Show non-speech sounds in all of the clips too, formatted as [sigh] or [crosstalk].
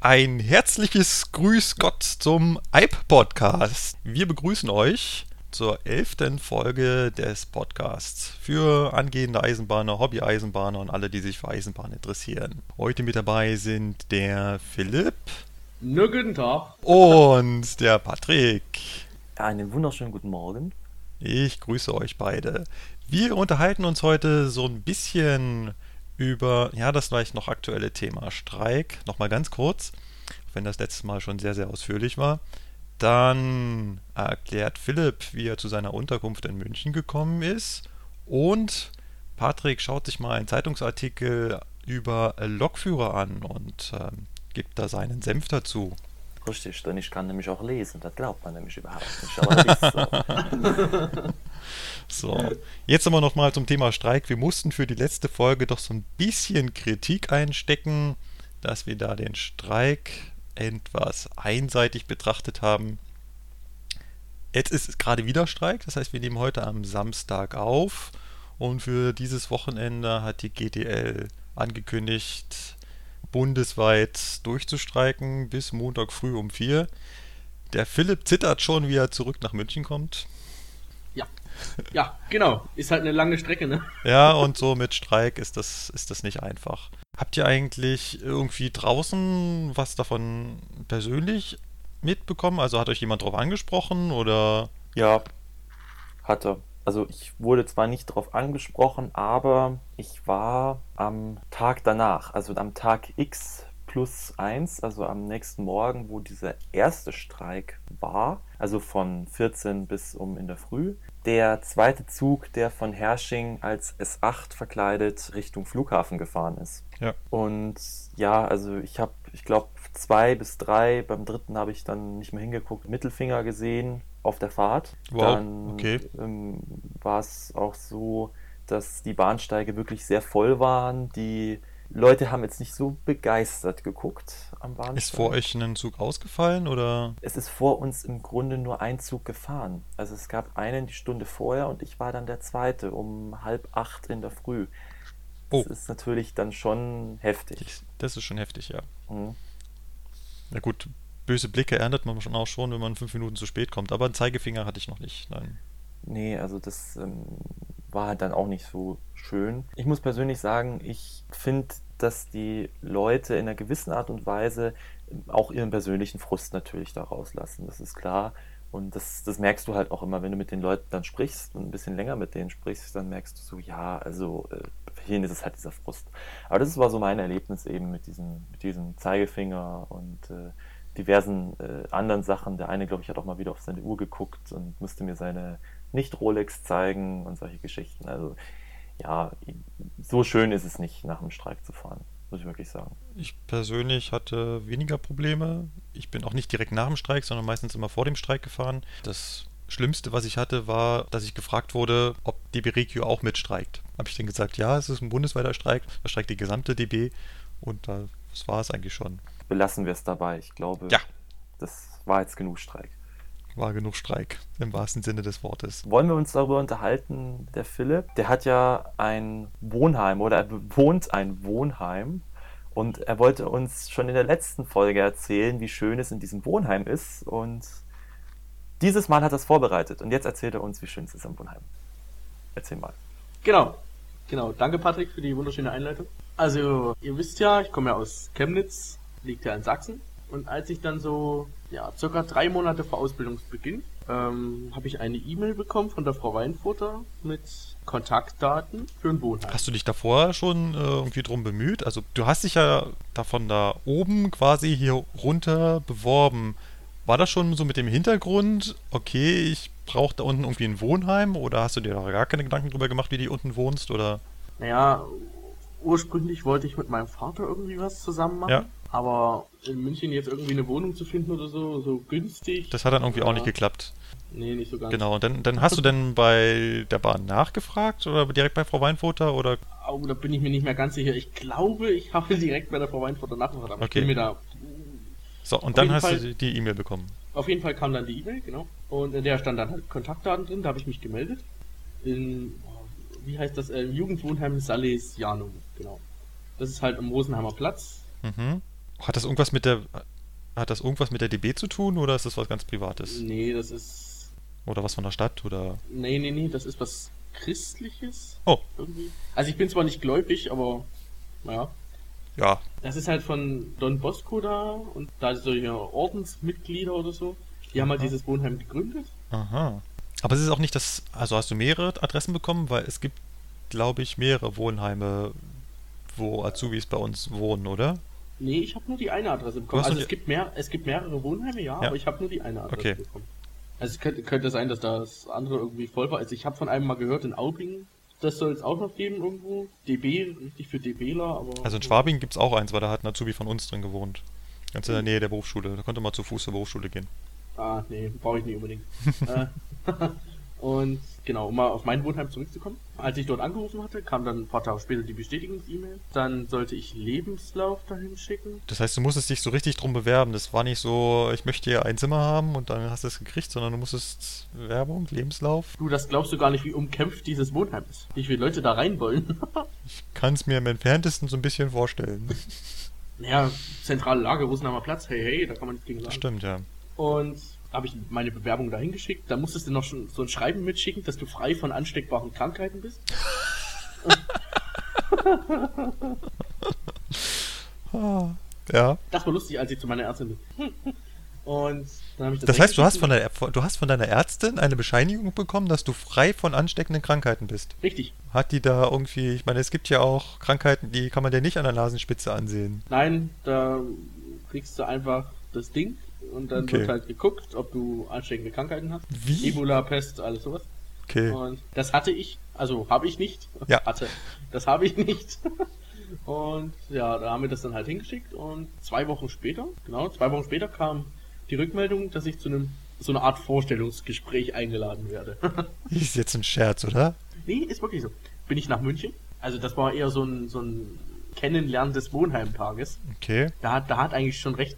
Ein herzliches Grüß Gott zum IPE-Podcast. Wir begrüßen euch zur elften Folge des Podcasts für angehende Eisenbahner, Hobby-Eisenbahner und alle, die sich für Eisenbahn interessieren. Heute mit dabei sind der Philipp. Nur guten Tag. Und der Patrick. Einen wunderschönen guten Morgen. Ich grüße euch beide. Wir unterhalten uns heute so ein bisschen über, ja, das vielleicht noch aktuelle Thema Streik. Nochmal ganz kurz, wenn das letzte Mal schon sehr, sehr ausführlich war. Dann erklärt Philipp, wie er zu seiner Unterkunft in München gekommen ist. Und Patrick schaut sich mal einen Zeitungsartikel über Lokführer an und ähm, gibt da seinen Senf dazu. Richtig, denn ich kann nämlich auch lesen, das glaubt man nämlich überhaupt nicht. Aber das ist so. [laughs] So, jetzt aber nochmal zum Thema Streik. Wir mussten für die letzte Folge doch so ein bisschen Kritik einstecken, dass wir da den Streik etwas einseitig betrachtet haben. Jetzt ist es gerade wieder Streik, das heißt, wir nehmen heute am Samstag auf und für dieses Wochenende hat die GDL angekündigt, bundesweit durchzustreiken bis Montag früh um vier. Der Philipp zittert schon, wie er zurück nach München kommt. Ja. Ja, genau. Ist halt eine lange Strecke, ne? Ja, und so mit Streik ist das, ist das nicht einfach. Habt ihr eigentlich irgendwie draußen was davon persönlich mitbekommen? Also hat euch jemand drauf angesprochen oder? Ja, hatte. Also ich wurde zwar nicht darauf angesprochen, aber ich war am Tag danach, also am Tag X plus 1, also am nächsten Morgen, wo dieser erste Streik war, also von 14 bis um in der Früh, der zweite Zug, der von Hersching als S8 verkleidet Richtung Flughafen gefahren ist. Ja. Und ja, also ich habe, ich glaube, zwei bis drei, beim dritten habe ich dann nicht mehr hingeguckt, Mittelfinger gesehen auf der Fahrt. Wow, dann okay. ähm, war es auch so, dass die Bahnsteige wirklich sehr voll waren. Die Leute haben jetzt nicht so begeistert geguckt am Bahnsteig. Ist vor euch ein Zug ausgefallen oder? Es ist vor uns im Grunde nur ein Zug gefahren. Also es gab einen die Stunde vorher und ich war dann der zweite um halb acht in der Früh. Oh. Das ist natürlich dann schon heftig. Das ist schon heftig, ja. Mhm. Na gut, böse Blicke erntet man schon auch schon, wenn man fünf Minuten zu spät kommt. Aber einen Zeigefinger hatte ich noch nicht. Nein. Nee, also das ähm, war halt dann auch nicht so schön. Ich muss persönlich sagen, ich finde, dass die Leute in einer gewissen Art und Weise auch ihren persönlichen Frust natürlich da rauslassen. Das ist klar. Und das, das merkst du halt auch immer, wenn du mit den Leuten dann sprichst und ein bisschen länger mit denen sprichst, dann merkst du so, ja, also äh, ihn ist es halt dieser Frust. Aber das war so mein Erlebnis eben mit diesem, mit diesem Zeigefinger und äh, diversen äh, anderen Sachen. Der eine, glaube ich, hat auch mal wieder auf seine Uhr geguckt und musste mir seine Nicht-Rolex zeigen und solche Geschichten. Also ja, so schön ist es nicht, nach dem Streik zu fahren, muss ich wirklich sagen. Ich persönlich hatte weniger Probleme. Ich bin auch nicht direkt nach dem Streik, sondern meistens immer vor dem Streik gefahren. Das Schlimmste, was ich hatte, war, dass ich gefragt wurde, ob DB Regio auch mitstreikt. Habe ich dann gesagt, ja, es ist ein bundesweiter Streik, da streikt die gesamte DB und das war es eigentlich schon. Belassen wir es dabei. Ich glaube, Ja. das war jetzt genug Streik. War genug Streik, im wahrsten Sinne des Wortes. Wollen wir uns darüber unterhalten, der Philipp? Der hat ja ein Wohnheim oder er bewohnt ein Wohnheim und er wollte uns schon in der letzten Folge erzählen, wie schön es in diesem Wohnheim ist und dieses Mal hat er es vorbereitet und jetzt erzählt er uns, wie schön es ist am Wohnheim. Erzähl mal. Genau. Genau. Danke, Patrick, für die wunderschöne Einleitung. Also, ihr wisst ja, ich komme ja aus Chemnitz, liegt ja in Sachsen. Und als ich dann so, ja, circa drei Monate vor Ausbildungsbeginn, ähm, habe ich eine E-Mail bekommen von der Frau Weinfurter mit Kontaktdaten für ein Wohnheim. Hast du dich davor schon äh, irgendwie drum bemüht? Also du hast dich ja davon da oben quasi hier runter beworben. War das schon so mit dem Hintergrund, okay, ich brauche da unten irgendwie ein Wohnheim oder hast du dir da gar keine Gedanken drüber gemacht, wie du unten wohnst oder? Naja, ursprünglich wollte ich mit meinem Vater irgendwie was zusammen machen. Ja. Aber in München jetzt irgendwie eine Wohnung zu finden oder so, so günstig. Das hat dann irgendwie auch Ja. nicht geklappt. Nee, nicht so ganz. Genau, und dann, dann hast du denn bei der Bahn nachgefragt oder direkt bei Frau Weinfurter oder Oh, da bin ich mir nicht mehr ganz sicher. Ich glaube, ich [laughs] habe direkt bei der Frau Weinfurter nachgefragt, aber Okay. ich bin mir da. so und dann hast Fall- du die E-Mail bekommen. Auf jeden Fall kam dann die E-Mail, genau. Und in der stand dann halt Kontaktdaten drin, da habe ich mich gemeldet. In, wie heißt das, äh, Jugendwohnheim Salesianum, genau. Das ist halt am Rosenheimer Platz. Mhm. Hat das irgendwas mit der hat das irgendwas mit der DB zu tun oder ist das was ganz Privates? Nee, das ist. Oder was von der Stadt oder. Nee, nee, nee, das ist was Christliches. Oh. Irgendwie. Also ich bin zwar nicht gläubig, aber naja. Ja. Das ist halt von Don Bosco da und da solche Ordensmitglieder oder so. Die haben halt dieses Wohnheim gegründet. Aha. Aber es ist auch nicht das. Also hast du mehrere Adressen bekommen, weil es gibt, glaube ich, mehrere Wohnheime, wo Azubis bei uns wohnen, oder? Nee, ich habe nur die eine Adresse bekommen. Also es gibt mehr, es gibt mehrere Wohnheime, ja, Ja. aber ich habe nur die eine Adresse Okay. bekommen. Also es könnte, könnte sein, dass das andere irgendwie voll war. Also ich habe von einem mal gehört in Aubingen, das soll es auch noch geben irgendwo. DB, richtig für DBler, aber. Also in Schwabing gibt es auch eins, weil da hat ein Azubi von uns drin gewohnt. Ganz in der Nähe der Berufsschule. Da konnte man zu Fuß zur Berufsschule gehen. Ah, nee, brauche ich nicht unbedingt. [laughs] äh, [laughs] und genau, um mal auf mein Wohnheim zurückzukommen. Als ich dort angerufen hatte, kam dann ein paar Tage später die Bestätigungs-E-Mail. Dann sollte ich Lebenslauf dahin schicken. Das heißt, du musstest dich so richtig drum bewerben. Das war nicht so, ich möchte hier ein Zimmer haben und dann hast du es gekriegt, sondern du musstest Werbung, Lebenslauf. Du, das glaubst du gar nicht, wie umkämpft dieses Wohnheim ist. Wie viele Leute da rein wollen. [laughs] Ich kann es mir im entferntesten so ein bisschen vorstellen. naja, zentrale Lage, Rosenheimer Platz, hey, hey, da kann man nichts gegen sagen. stimmt, ja. Und habe ich meine Bewerbung dahin geschickt. Da musstest du noch schon so ein Schreiben mitschicken, dass du frei von ansteckbaren Krankheiten bist. [laughs] Ja. Das war lustig, als ich zu meiner Ärztin bin. Und dann habe ich das Das heißt, du hast, von der, du hast von deiner Ärztin eine Bescheinigung bekommen, dass du frei von ansteckenden Krankheiten bist. Richtig. Hat die da irgendwie, ich meine, es gibt ja auch Krankheiten, die kann man dir nicht an der Nasenspitze ansehen. Nein, da kriegst du einfach das Ding und dann Okay. wird halt geguckt, ob du ansteckende Krankheiten hast. Wie? Ebola, Pest, alles sowas. Okay. Und das hatte ich, also habe ich nicht. Ja. [laughs] Hatte. Das habe ich nicht. [laughs] Und ja, da haben wir das dann halt hingeschickt und zwei Wochen später, genau, zwei Wochen später kam die Rückmeldung, dass ich zu einem so eine Art Vorstellungsgespräch eingeladen werde. [laughs] Ist jetzt ein Scherz, oder? nee, ist wirklich so. Bin ich nach München. Also das war eher so ein, so ein Kennenlernen des Wohnheimtages. Okay, Da hat, da hat eigentlich schon recht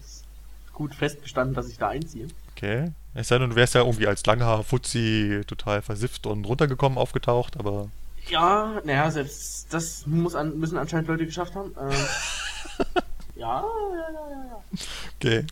gut festgestanden, dass ich da einziehe. okay. Es sei denn, du wärst ja irgendwie als Langhaar Fuzzi total versifft und runtergekommen aufgetaucht, aber Ja, naja, selbst das muss an, müssen anscheinend Leute geschafft haben. Ähm, [laughs] ja, ja, ja, ja, ja. okay.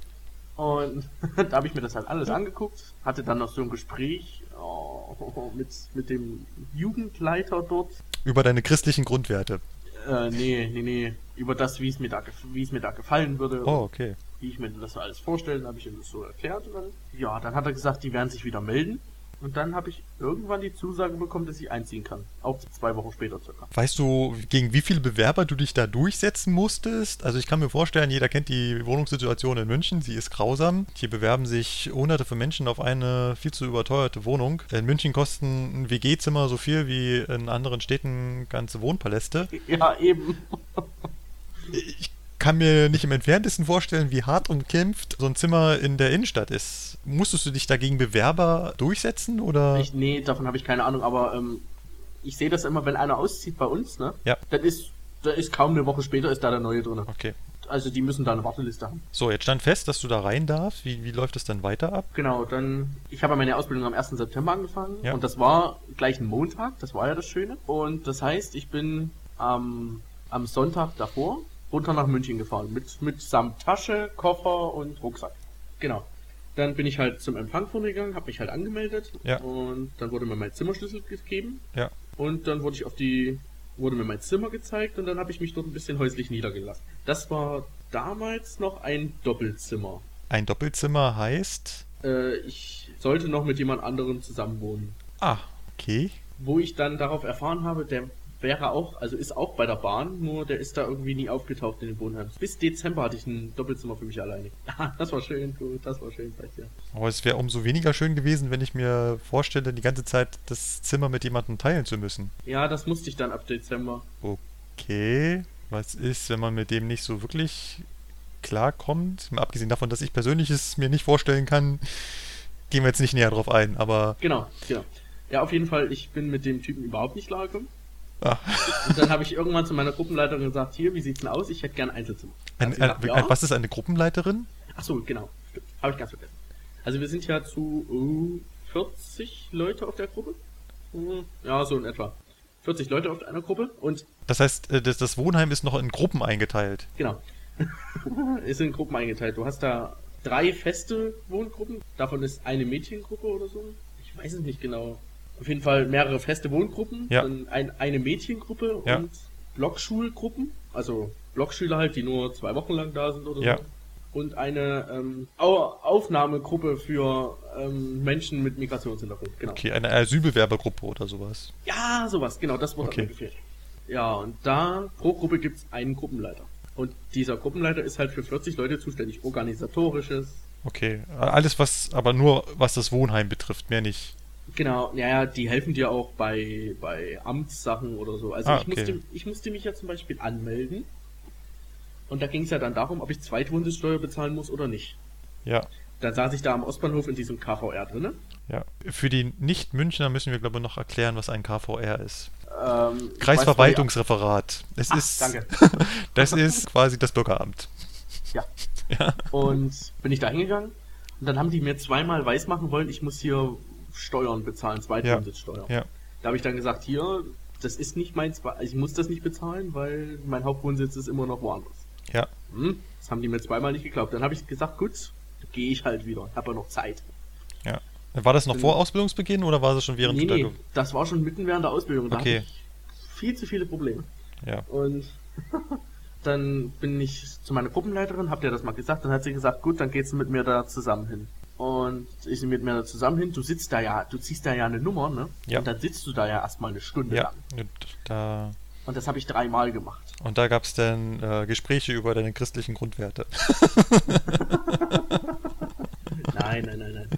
Und [laughs] da habe ich mir das halt alles angeguckt, hatte dann noch so ein Gespräch oh, mit, mit dem Jugendleiter dort. Über deine christlichen Grundwerte. Äh, nee, nee, nee, über das, wie es mir da, gef- wie es mir da gefallen würde. Oh, okay. Wie ich mir das alles vorstellen, habe ich ihm das so erklärt. Und dann, ja, dann hat er gesagt, die werden sich wieder melden. Und dann habe ich irgendwann die Zusage bekommen, dass ich einziehen kann. Auch zwei Wochen später circa. Weißt du, gegen wie viele Bewerber du dich da durchsetzen musstest? Also ich kann mir vorstellen, jeder kennt die Wohnungssituation in München, sie ist grausam. Hier bewerben sich hunderte von Menschen auf eine viel zu überteuerte Wohnung. In München kosten ein WG-Zimmer so viel wie in anderen Städten ganze Wohnpaläste. Ja, eben. Ich kann mir nicht im entferntesten vorstellen, wie hart umkämpft so ein Zimmer in der Innenstadt ist. Musstest du dich dagegen Bewerber durchsetzen oder? Ich, nee, davon habe ich keine Ahnung, aber ähm, ich sehe das immer, wenn einer auszieht bei uns, ne? Ja. Dann ist, da ist kaum eine Woche später ist da der neue drin. Okay. Also die müssen da eine Warteliste haben. So, jetzt stand fest, dass du da rein darfst. Wie, wie läuft es dann weiter ab? Genau, dann, ich habe meine Ausbildung am 1. September angefangen Ja. und das war gleich ein Montag, das war ja das Schöne. Und das heißt, ich bin am, am Sonntag davor runter nach München gefahren mit, mit samt Tasche, Koffer und Rucksack. Genau. Dann bin ich halt zum Empfang vorgegangen, habe mich halt angemeldet Ja. und dann wurde mir mein Zimmerschlüssel gegeben Ja. und dann wurde ich auf die wurde mir mein Zimmer gezeigt und dann habe ich mich dort ein bisschen häuslich niedergelassen. Das war damals noch ein Doppelzimmer. Ein Doppelzimmer heißt. Äh, ich sollte noch mit jemand anderem zusammenwohnen. Ah, okay. Wo ich dann darauf erfahren habe, der wäre auch, also ist auch bei der Bahn, nur der ist da irgendwie nie aufgetaucht in den Wohnheim. Bis Dezember hatte ich ein Doppelzimmer für mich alleine. [laughs] Ah, das war schön, gut, das war schön, vielleicht ja. Aber es wäre umso weniger schön gewesen, wenn ich mir vorstelle, die ganze Zeit das Zimmer mit jemandem teilen zu müssen. Ja, das musste ich dann ab Dezember. Okay. Was ist, wenn man mit dem nicht so wirklich klarkommt? Mal abgesehen davon, dass ich persönlich es mir nicht vorstellen kann, gehen wir jetzt nicht näher drauf ein, aber. Genau, genau. Ja, auf jeden Fall, ich bin mit dem Typen überhaupt nicht klargekommen. Ah, Und dann habe ich irgendwann zu meiner Gruppenleiterin gesagt, hier, wie sieht's denn aus? Ich hätte gern Einzelzimmer. Ein, sie ein, gesagt, ja. ein, was ist eine Gruppenleiterin? Ach so, genau. Habe ich ganz vergessen. Also wir sind ja zu uh, 40 Leute auf der Gruppe. Ja, so in etwa. 40 Leute auf einer Gruppe und Das heißt, äh, das, das Wohnheim ist noch in Gruppen eingeteilt. genau. [laughs] ist in Gruppen eingeteilt. Du hast da drei feste Wohngruppen. Davon ist eine Mädchengruppe oder so. Ich weiß es nicht genau. Auf jeden Fall mehrere feste Wohngruppen. Ja. Dann ein, eine Mädchengruppe Ja. und Blockschulgruppen. Also Blockschüler halt, die nur zwei Wochen lang da sind oder Ja. so. Und eine ähm, Au Aufnahmegruppe für ähm, Menschen mit Migrationshintergrund. Genau. Okay, eine Asylbewerbergruppe oder sowas. Ja, sowas, genau, das Wort Okay. hat mir gefehlt. Ja, und da pro Gruppe gibt's einen Gruppenleiter. Und dieser Gruppenleiter ist halt für 40 Leute zuständig. Organisatorisches. Okay. Alles, was, aber nur was das Wohnheim betrifft, mehr nicht. Genau, ja, ja, die helfen dir auch bei, bei Amtssachen oder so. Also Ah, ich, okay. musste, ich musste mich ja zum Beispiel anmelden. Und da ging es ja dann darum, ob ich Zweitwohnsitzsteuer bezahlen muss oder nicht. Ja. Dann saß ich da am Ostbahnhof in diesem KVR drinne. Ja. Für die Nicht-Münchner müssen wir, glaube ich, noch erklären, was ein KVR ist. Ähm, Kreisverwaltungsreferat. Es Ach, ist, danke. [laughs] das ist quasi das Bürgeramt. Ja. Ja. Und bin ich da hingegangen und dann haben die mir zweimal weismachen wollen, ich muss hier Steuern bezahlen, Zweitwohnsitzsteuer. Ja. Da habe ich dann gesagt, hier, das ist nicht mein Zwe also ich muss das nicht bezahlen, weil mein Hauptwohnsitz ist immer noch woanders. Ja. Hm, das haben die mir zweimal nicht geglaubt. Dann habe ich gesagt, gut, gehe ich halt wieder. Ich habe ja noch Zeit. Ja. War das noch vor Ausbildungsbeginn oder war das schon während nee, da nee, das war schon mitten während der Ausbildung. Da Okay. viel zu viele Probleme. Ja. Und [laughs] dann bin ich zu meiner Gruppenleiterin, hab dir das mal gesagt, dann hat sie gesagt, gut, dann geht's mit mir da zusammen hin. Und ich mit mir da zusammen hin, du sitzt da ja, du ziehst da ja eine Nummer, ne? Ja. Und dann sitzt du da ja erstmal eine Stunde Ja. lang. Und da, Und das habe ich dreimal gemacht. und da gab es dann äh, Gespräche über deine christlichen Grundwerte. [laughs] Nein, nein, nein, nein.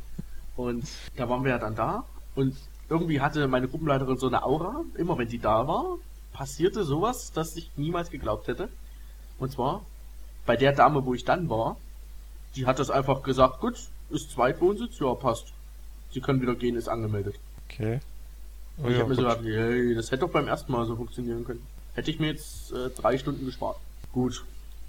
Und da waren wir ja dann da und irgendwie hatte meine Gruppenleiterin so eine Aura, immer wenn die da war, passierte sowas, das ich niemals geglaubt hätte. Und zwar, bei der Dame, wo ich dann war, die hat das einfach gesagt, gut, ist Zweitwohnsitz, ja, passt. Sie können wieder gehen, ist angemeldet. Okay. Oh, ich ja, habe mir so gedacht, hey, das hätte doch beim ersten Mal so funktionieren können. Hätte ich mir jetzt äh, drei Stunden gespart. Gut.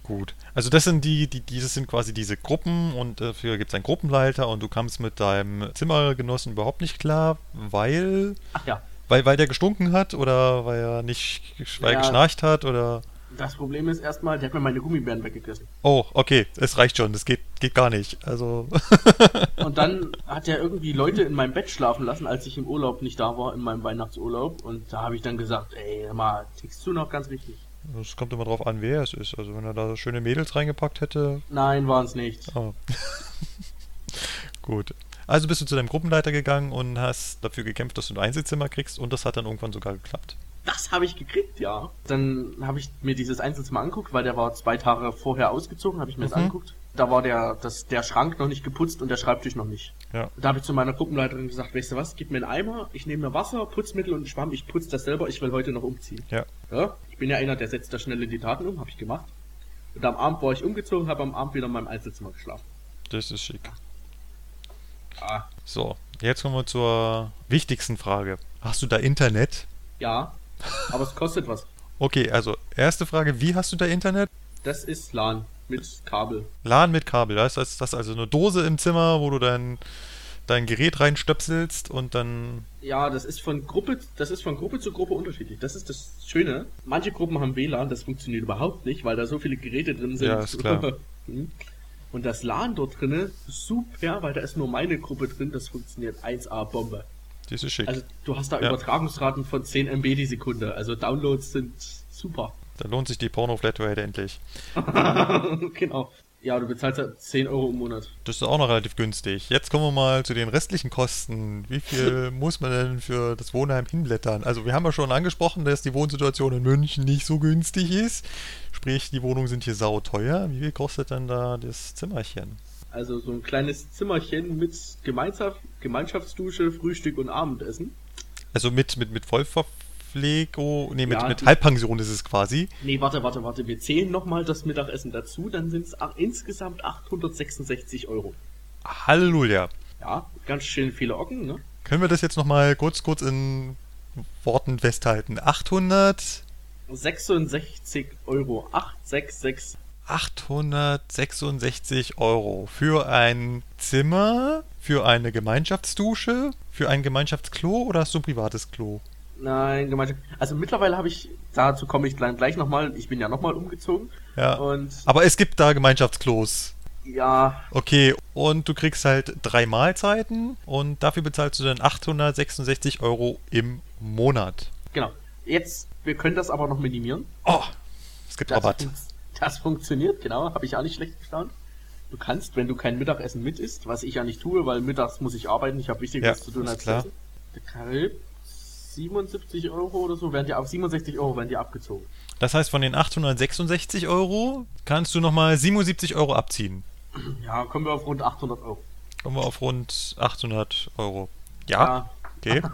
Gut. Also das sind die, die, dieses sind quasi diese Gruppen und dafür gibt es einen Gruppenleiter und du kamst mit deinem Zimmergenossen überhaupt nicht klar, weil, Ach ja, weil, weil der gestunken hat oder weil er nicht weil Ja. geschnarcht hat oder. das Problem ist erstmal, der hat mir meine Gummibären weggegessen. Oh, okay, es reicht schon, das geht, geht gar nicht. Also. [laughs] Und dann hat er irgendwie Leute in meinem Bett schlafen lassen, als ich im Urlaub nicht da war, in meinem Weihnachtsurlaub. Und da habe ich dann gesagt, ey, mal, tickst du noch ganz richtig? Es kommt immer drauf an, wer es ist. Also wenn er da schöne Mädels reingepackt hätte. Nein, waren es nicht. Oh. [laughs] Gut. Also bist du zu deinem Gruppenleiter gegangen und hast dafür gekämpft, dass du ein Einzelzimmer kriegst und das hat dann irgendwann sogar geklappt. Das habe ich gekriegt, ja. Dann habe ich mir dieses Einzelzimmer angeguckt, weil der war zwei Tage vorher ausgezogen, habe ich mir das Mhm. angeguckt. Da war der, das, der Schrank noch nicht geputzt und der Schreibtisch noch nicht. Ja. Da habe ich zu meiner Gruppenleiterin gesagt, weißt du was, gib mir einen Eimer, ich nehme mir Wasser, Putzmittel und einen Schwamm, ich putze das selber, ich will heute noch umziehen. Ja. Ja, ich bin ja einer, der setzt da schnell in die Taten um, habe ich gemacht. Und am Abend war ich umgezogen, habe am Abend wieder in meinem Einzelzimmer geschlafen. Das ist schick. Ah, So, jetzt kommen wir zur wichtigsten Frage. Hast du da Internet? ja, aber es kostet was. Okay, also erste Frage, wie hast du da Internet? Das ist LAN mit Kabel. LAN mit Kabel, das heißt, das ist also eine Dose im Zimmer, wo du dein, dein Gerät reinstöpselst und dann... Ja, das ist von Gruppe, das ist von Gruppe zu Gruppe unterschiedlich. Das ist das Schöne. Manche Gruppen haben WLAN, das funktioniert überhaupt nicht, weil da so viele Geräte drin sind. Ja, ist klar. [laughs] Hm. Und das LAN dort drinne, super, weil da ist nur meine Gruppe drin, das funktioniert 1A Bombe. Das ist schick. Also du hast da Ja. Übertragungsraten von 10 MB die Sekunde. Also Downloads sind super. Da lohnt sich die Porno-Flatrate endlich. [laughs] genau. Ja, du bezahlst ja 10 Euro im Monat. Das ist auch noch relativ günstig. Jetzt kommen wir mal zu den restlichen Kosten. Wie viel [laughs] muss man denn für das Wohnheim hinblättern? Also wir haben ja schon angesprochen, dass die Wohnsituation in München nicht so günstig ist. Sprich, die Wohnungen sind hier sauteuer. Wie viel kostet denn da das Zimmerchen? Also so ein kleines Zimmerchen mit Gemeinschaft, Gemeinschaftsdusche, Frühstück und Abendessen. Also mit, mit, mit Vollverpflegung, nee, mit, Ja, mit Halbpension ist es quasi. Nee, warte, warte, warte. Wir zählen nochmal das Mittagessen dazu, dann sind es insgesamt 866 Euro. Halleluja. Ja, ganz schön viele Ocken, ne? Können wir das jetzt nochmal kurz, kurz in Worten festhalten? 800, 66 Euro. 866. 866 Euro für ein Zimmer, für eine Gemeinschaftsdusche, für ein Gemeinschaftsklo oder hast du ein privates Klo? Nein, Gemeinschaft. Also mittlerweile habe ich, dazu komme ich gleich, nochmal, ich bin ja nochmal umgezogen Ja. Aber es gibt da Gemeinschaftsklos. ja, Okay, und du kriegst halt drei Mahlzeiten und dafür bezahlst du dann 866 Euro im Monat. genau. Jetzt, wir können das aber noch minimieren. Oh, es gibt Das, Rabatt. fun- das funktioniert, genau. Habe ich auch nicht schlecht gestaunt. Du kannst, wenn du kein Mittagessen mit isst, was ich ja nicht tue, weil mittags muss ich arbeiten, ich habe Wichtigeres Ja, zu tun als klar. Essen. Der Karib, 77 Euro oder so, werden dir ab 67 Euro werden dir abgezogen. Das heißt, von den 866 Euro kannst du nochmal 77 Euro abziehen. Ja, kommen wir auf rund 800 Euro. Kommen wir auf rund 800 Euro. Ja, okay. [laughs]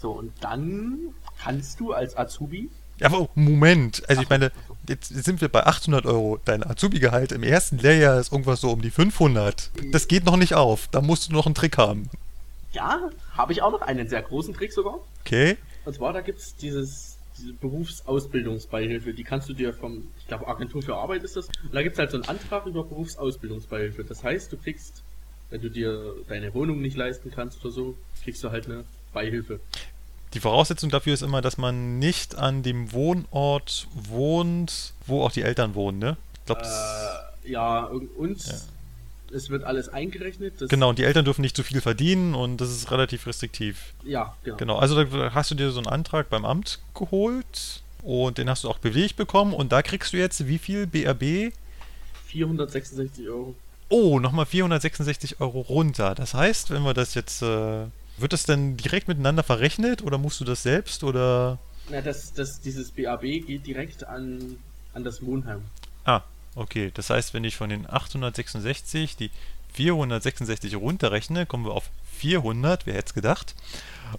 So, und dann kannst du als Azubi, Ja, aber Moment. Also ich meine, jetzt sind wir bei 800 Euro. Dein Azubi-Gehalt im ersten Lehrjahr ist irgendwas so um die 500. Das geht noch nicht auf. Da musst du noch einen Trick haben. Ja, habe ich auch noch einen sehr großen Trick sogar. Okay? Und zwar, da gibt's dieses, diese Berufsausbildungsbeihilfe, die kannst du dir vom, ich glaube, Agentur für Arbeit ist das. Und da gibt's halt so einen Antrag über Berufsausbildungsbeihilfe. Das heißt, du kriegst, wenn du dir deine Wohnung nicht leisten kannst oder so, kriegst du halt eine Beihilfe. Die Voraussetzung dafür ist immer, dass man nicht an dem Wohnort wohnt, wo auch die Eltern wohnen, ne? Ich glaub, das- Äh, ja, und und es wird alles eingerechnet. Genau, und die Eltern dürfen nicht zu viel verdienen und das ist relativ restriktiv. Ja, genau. Genau, also da hast du dir so einen Antrag beim Amt geholt und den hast du auch bewilligt bekommen und da kriegst du jetzt wie viel BRB? 466 Euro. Oh, nochmal 466 Euro runter. Das heißt, wenn wir das jetzt, äh, wird das denn direkt miteinander verrechnet oder musst du das selbst oder? Na, das, das, dieses BAB geht direkt an, an das Wohnheim. Ah, okay. Das heißt, wenn ich von den 866 die 466 runterrechne, kommen wir auf 400, wer hätte es gedacht.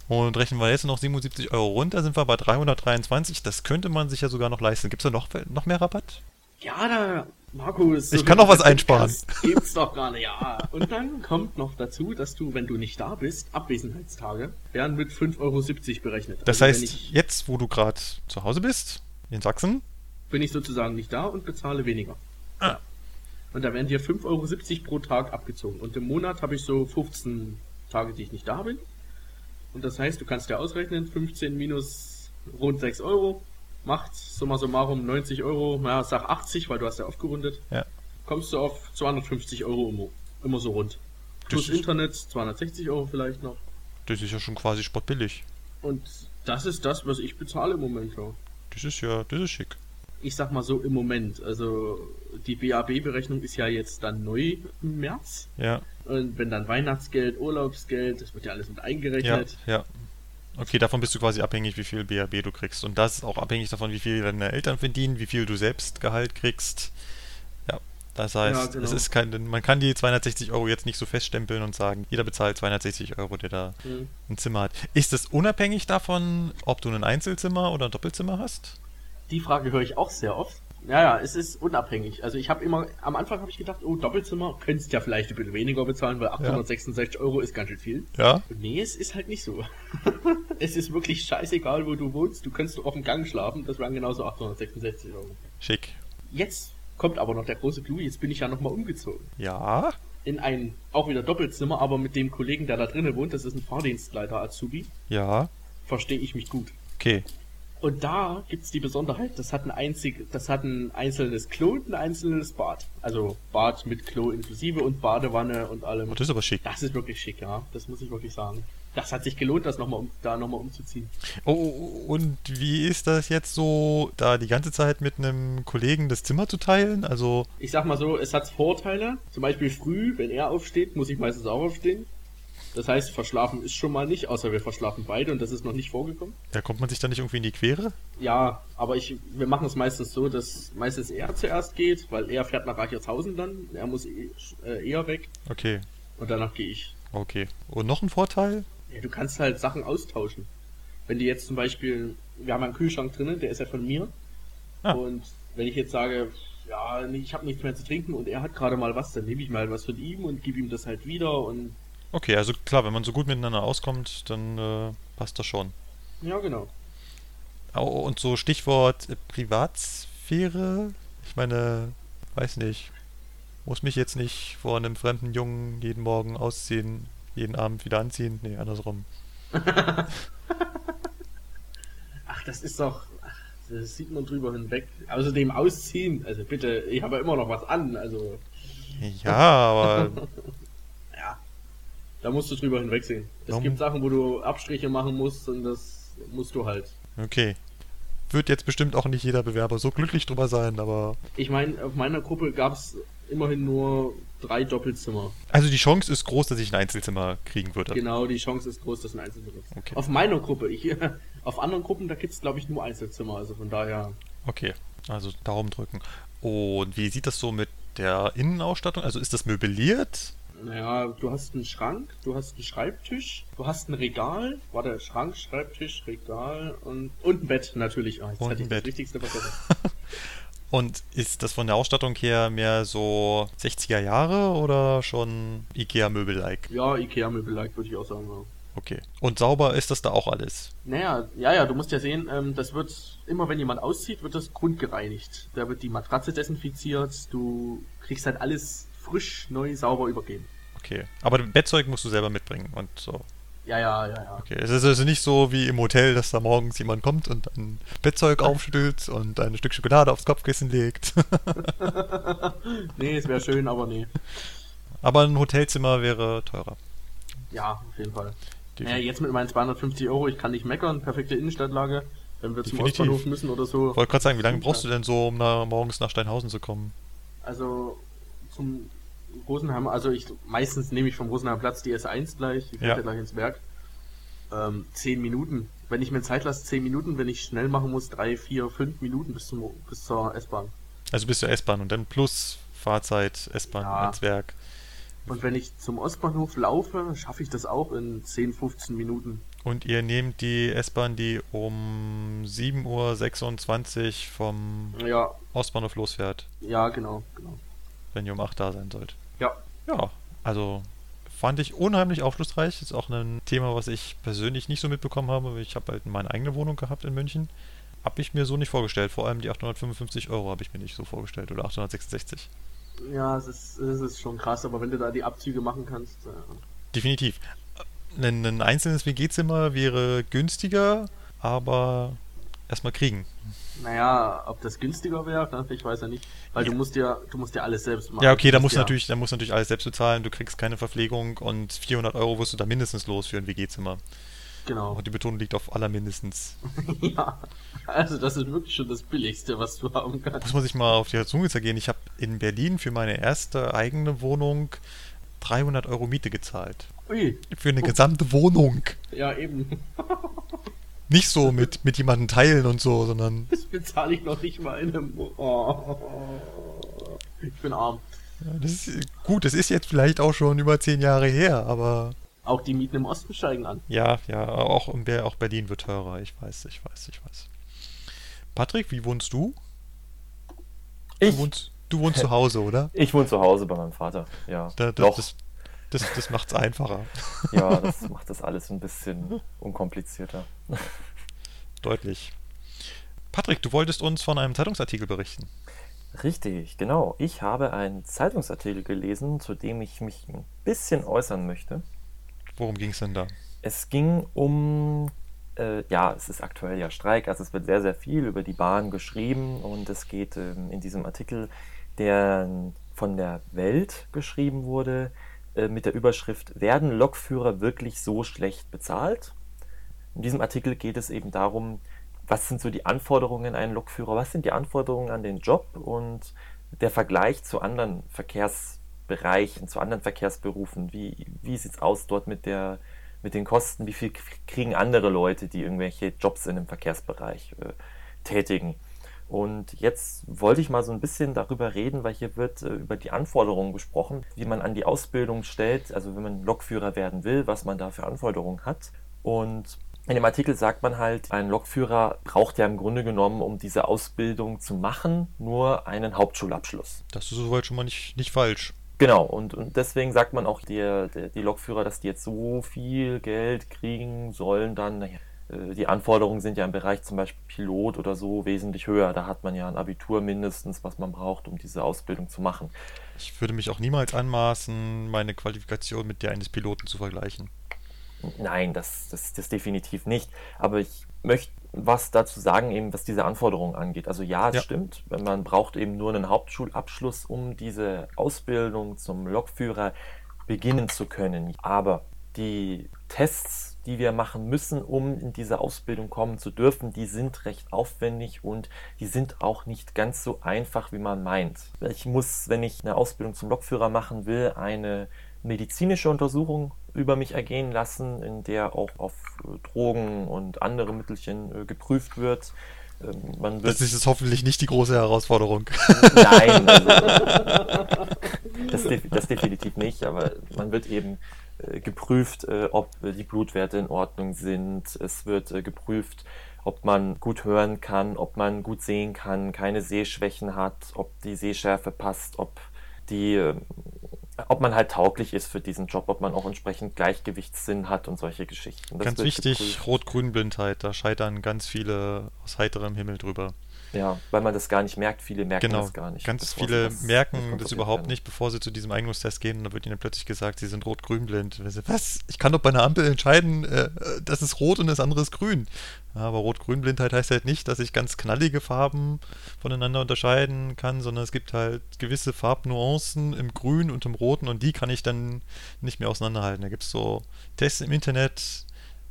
Und rechnen wir jetzt noch 77 Euro runter, sind wir bei 323. Das könnte man sich ja sogar noch leisten. Gibt es da noch, noch mehr Rabatt? Ja, da, Markus. Ich kann noch was einsparen. Gibt's doch gar nicht, ja. Und dann kommt noch dazu, dass du, wenn du nicht da bist, Abwesenheitstage werden mit 5,70 Euro berechnet. Das Also heißt, jetzt, wo du gerade zu Hause bist, in Sachsen, bin ich sozusagen nicht da und bezahle weniger. Ah. Und da werden dir 5,70 Euro pro Tag abgezogen. Und im Monat habe ich so 15 Tage, die ich nicht da bin. Und das heißt, du kannst dir ausrechnen, 15 minus rund 6 Euro macht summa summarum 90 Euro, naja, sag 80, weil du hast ja aufgerundet. ja, Kommst du auf 250 Euro immer, immer so rund. Plus Das Internet 260 Euro vielleicht noch. das ist ja schon quasi sportbillig. Und das ist das, was ich bezahle im Moment, ja. Das ist ja, das ist schick. Ich sag mal so im Moment. Also die BAB-Berechnung ist ja jetzt dann neu im März. Ja, Und wenn dann Weihnachtsgeld, Urlaubsgeld, das wird ja alles mit ja, eingerechnet. ja. Okay, davon bist du quasi abhängig, wie viel BAB du kriegst. Und das ist auch abhängig davon, wie viel deine Eltern verdienen, wie viel du selbst Gehalt kriegst. Ja, das heißt, Ja, genau. es ist kein, man kann die 260 Euro jetzt nicht so feststempeln und sagen, jeder bezahlt 260 Euro, der da Mhm. ein Zimmer hat. Ist es unabhängig davon, ob du ein Einzelzimmer oder ein Doppelzimmer hast? Die Frage höre ich auch sehr oft. Ja, ja, es ist unabhängig. Also ich habe immer, am Anfang habe ich gedacht, oh, Doppelzimmer, könntest ja vielleicht ein bisschen weniger bezahlen, weil 866 Euro ist ganz schön viel. Ja. Nee, es ist halt nicht so. [laughs] es ist wirklich scheißegal, wo du wohnst. Du kannst doch auf dem Gang schlafen, das wären genauso 866 Euro. Schick. Jetzt kommt aber noch der große Clou, jetzt bin ich ja nochmal umgezogen. Ja. in ein auch wieder Doppelzimmer, aber mit dem Kollegen, der da drinnen wohnt, das ist ein Fahrdienstleiter Azubi, Ja. verstehe ich mich gut. Okay. Und da gibt's die Besonderheit, das hat ein einzig, das hat ein einzelnes Klo und ein einzelnes Bad. Also Bad mit Klo inklusive und Badewanne und allem. Oh, das ist aber schick. Das ist wirklich schick, ja. Das muss ich wirklich sagen. Das hat sich gelohnt, das noch mal um, da nochmal umzuziehen. Oh, oh, und wie ist das jetzt so, da die ganze Zeit mit einem Kollegen das Zimmer zu teilen? Also, Ich sag mal so, es hat Vorteile. Zum Beispiel früh, wenn er aufsteht, muss ich meistens auch aufstehen. Das heißt, verschlafen ist schon mal nicht, außer wir verschlafen beide und das ist noch nicht vorgekommen. da kommt man sich da nicht irgendwie in die Quere? Ja, aber ich, wir machen es meistens so, dass meistens er zuerst geht, weil er fährt nach Reichertshausen dann. Er muss eh- äh, eher weg Okay, und danach gehe ich. okay. Und noch ein Vorteil? Ja, du kannst halt Sachen austauschen. Wenn die jetzt zum Beispiel, wir haben einen Kühlschrank drinnen, der ist ja von mir. Ah. Und wenn ich jetzt sage, ja, ich habe nichts mehr zu trinken und er hat gerade mal was, dann nehme ich mal was von ihm und gebe ihm das halt wieder und Okay, also klar, wenn man so gut miteinander auskommt, dann äh, passt das schon. ja, genau. Oh, und so Stichwort äh, Privatsphäre. Ich meine, weiß nicht. Muss mich jetzt nicht vor einem fremden Jungen jeden Morgen ausziehen, jeden Abend wieder anziehen. Nee, andersrum. [laughs] Ach, das ist doch, ach, das sieht man drüber hinweg. Außerdem ausziehen, also bitte, ich habe ja immer noch was an, also. Ja, aber. [laughs] Da musst du drüber hinwegsehen. Es Warum? gibt Sachen, wo du Abstriche machen musst und das musst du halt. Okay. Wird jetzt bestimmt auch nicht jeder Bewerber so glücklich drüber sein, aber. Ich meine, auf meiner Gruppe gab es immerhin nur drei Doppelzimmer. Also die Chance ist groß, dass ich ein Einzelzimmer kriegen würde. Genau, die Chance ist groß, dass ein Einzelzimmer ist. Okay. Auf meiner Gruppe. Ich, [laughs] auf anderen Gruppen, da gibt es, glaube ich, nur Einzelzimmer. Also von daher. Okay, also Daumen drücken. Und wie sieht das so mit der Innenausstattung? Also ist das möbliert? Naja, du hast einen Schrank, du hast einen Schreibtisch, du hast ein Regal, war der Schrank, Schreibtisch, Regal und, und ein Bett natürlich. Ah, jetzt Und hatte ein ich Bett. das Wichtigste vergessen. [laughs] Und ist das von der Ausstattung her mehr so 60er Jahre oder schon Ikea-Möbel-like? ja, Ikea-Möbel-like würde ich auch sagen. Ja. Okay. Und sauber ist das da auch alles? Naja, ja, ja, du musst ja sehen, ähm, das wird immer, wenn jemand auszieht, wird das grundgereinigt. Da wird die Matratze desinfiziert, du kriegst halt alles frisch, neu, sauber übergeben. Okay. Aber Bettzeug musst du selber mitbringen und so. Ja, ja, ja, ja. Okay. Es ist also nicht so wie im Hotel, dass da morgens jemand kommt und ein Bettzeug aufschüttelt und ein Stück Schokolade aufs Kopfkissen legt. [laughs] nee, es wäre schön, aber nee. Aber ein Hotelzimmer wäre teurer. Ja, auf jeden Fall. Naja, jetzt mit meinen 250 Euro, ich kann nicht meckern, perfekte Innenstadtlage. Wenn wir zum Definitiv. Ostbahnhof müssen oder so. Ich wollte gerade sagen, wie lange brauchst du denn so, um nach, morgens nach Steinhausen zu kommen? Also zum Rosenheimer, also ich meistens nehme ich vom Rosenheimer Platz die S1 gleich, die fährt Ja. ja gleich ins Werk. Ähm, zehn Minuten. Wenn ich mir Zeit lasse, zehn Minuten, wenn ich schnell machen muss, drei, vier, fünf Minuten bis zum bis zur S-Bahn. Also bis zur S-Bahn und dann plus Fahrzeit, S-Bahn Ja. ins Werk. Und wenn ich zum Ostbahnhof laufe, schaffe ich das auch in 10, 15 Minuten. Und ihr nehmt die S-Bahn, die um 7.26 Uhr vom Ja, Ostbahnhof losfährt, ja, genau, genau. Wenn ihr um 8 da sein sollt. Ja, Ja, also fand ich unheimlich aufschlussreich. Ist auch ein Thema, was ich persönlich nicht so mitbekommen habe. Ich habe halt meine eigene Wohnung gehabt in München. Habe ich mir so nicht vorgestellt. Vor allem die 855 Euro habe ich mir nicht so vorgestellt. Oder 866. ja, es ist, es ist schon krass, aber wenn du da die Abzüge machen kannst, äh, Definitiv. Ein, ein einzelnes WG-Zimmer wäre günstiger, aber erstmal kriegen. naja, ob das günstiger wäre, ne, ich weiß ja nicht. Weil Ja. du musst ja, du musst ja alles selbst machen. Ja, okay, da musst du ja, natürlich, da musst du natürlich alles selbst bezahlen. Du kriegst keine Verpflegung und 400 Euro wirst du da mindestens los für ein WG-Zimmer. Genau. Und die Betonung liegt auf aller mindestens. [laughs] ja. Also das ist wirklich schon das Billigste, was du haben kannst. Muss man sich mal auf die Zunge zergehen. Ich habe in Berlin für meine erste eigene Wohnung 300 Euro Miete gezahlt. Ui, Für eine gesamte Wohnung. ja eben. [laughs] Nicht so mit, mit jemandem teilen und so, sondern Das bezahle ich noch nicht mal in einem... Oh. Ich bin arm. ja, das ist gut. Das ist jetzt vielleicht auch schon über zehn Jahre her, aber Auch die Mieten im Osten steigen an. ja, ja, auch, auch Berlin wird teurer. Ich weiß, ich weiß, ich weiß. Patrick, wie wohnst du? Ich, Du wohnst, du wohnst [laughs] zu Hause, oder? ich wohne zu Hause bei meinem Vater. Ja, Da, da, Noch. das das, das macht's einfacher. ja, das macht das alles ein bisschen unkomplizierter. Deutlich. Patrick, du wolltest uns von einem Zeitungsartikel berichten. Richtig, genau. Ich habe einen Zeitungsartikel gelesen, zu dem ich mich ein bisschen äußern möchte. Worum ging es denn da? Es ging um, äh, ja, es ist aktuell ja Streik, also es wird sehr, sehr viel über die Bahn geschrieben und es geht ähm, in diesem Artikel, der von der Welt geschrieben wurde, mit der Überschrift Werden Lokführer wirklich so schlecht bezahlt? In diesem Artikel geht es eben darum, was sind so die Anforderungen an einen Lokführer, was sind die Anforderungen an den Job und der Vergleich zu anderen Verkehrsbereichen, zu anderen Verkehrsberufen. Wie, wie sieht es aus dort mit, der, mit den Kosten? Wie viel kriegen andere Leute, die irgendwelche Jobs in dem Verkehrsbereich äh, tätigen? Und jetzt wollte ich mal so ein bisschen darüber reden, weil hier wird äh, über die Anforderungen gesprochen, wie man an die Ausbildung stellt, also wenn man Lokführer werden will, was man da für Anforderungen hat. Und in dem Artikel sagt man halt, ein Lokführer braucht ja im Grunde genommen, um diese Ausbildung zu machen, nur einen Hauptschulabschluss. Das ist soweit schon mal nicht, nicht falsch. Genau, und, und deswegen sagt man auch, die, die, die Lokführer, dass die jetzt so viel Geld kriegen sollen, dann, naja, die Anforderungen sind ja im Bereich zum Beispiel Pilot oder so wesentlich höher. Da hat man ja ein Abitur mindestens, was man braucht, um diese Ausbildung zu machen. Ich würde mich auch niemals anmaßen, meine Qualifikation mit der eines Piloten zu vergleichen. Nein, das, das, das definitiv nicht. Aber ich möchte was dazu sagen, eben was diese Anforderungen angeht. Also ja, es ja. stimmt, man braucht eben nur einen Hauptschulabschluss, um diese Ausbildung zum Lokführer beginnen zu können. Aber die Tests, die wir machen müssen, um in diese Ausbildung kommen zu dürfen, die sind recht aufwendig und die sind auch nicht ganz so einfach, wie man meint. Ich muss, wenn ich eine Ausbildung zum Lokführer machen will, eine medizinische Untersuchung über mich ergehen lassen, in der auch auf äh, Drogen und andere Mittelchen äh, geprüft wird. Ähm, man wird das ist hoffentlich nicht die große Herausforderung. [laughs] Nein, also, [laughs] das, das, definitiv nicht, aber man wird eben geprüft, ob die Blutwerte in Ordnung sind. Es wird geprüft, ob man gut hören kann, ob man gut sehen kann, keine Sehschwächen hat, ob die Sehschärfe passt, ob die ob man halt tauglich ist für diesen Job, ob man auch entsprechend Gleichgewichtssinn hat und solche Geschichten. Das ganz wichtig, Rot-Grün-Blindheit, da scheitern ganz viele aus heiterem Himmel drüber. Ja, weil man das gar nicht merkt. Viele merken genau, das gar nicht. Ganz viele das merken das überhaupt werden. nicht, bevor sie zu diesem Eignungstest gehen. Und dann wird ihnen plötzlich gesagt, sie sind rot-grün-blind. Was? Ich kann doch bei einer Ampel entscheiden, äh, das ist rot und das andere ist grün. Aber rot-grün-blindheit heißt halt nicht, dass ich ganz knallige Farben voneinander unterscheiden kann, sondern es gibt halt gewisse Farbnuancen im Grün und im Roten und die kann ich dann nicht mehr auseinanderhalten. Da gibt es so Tests im Internet,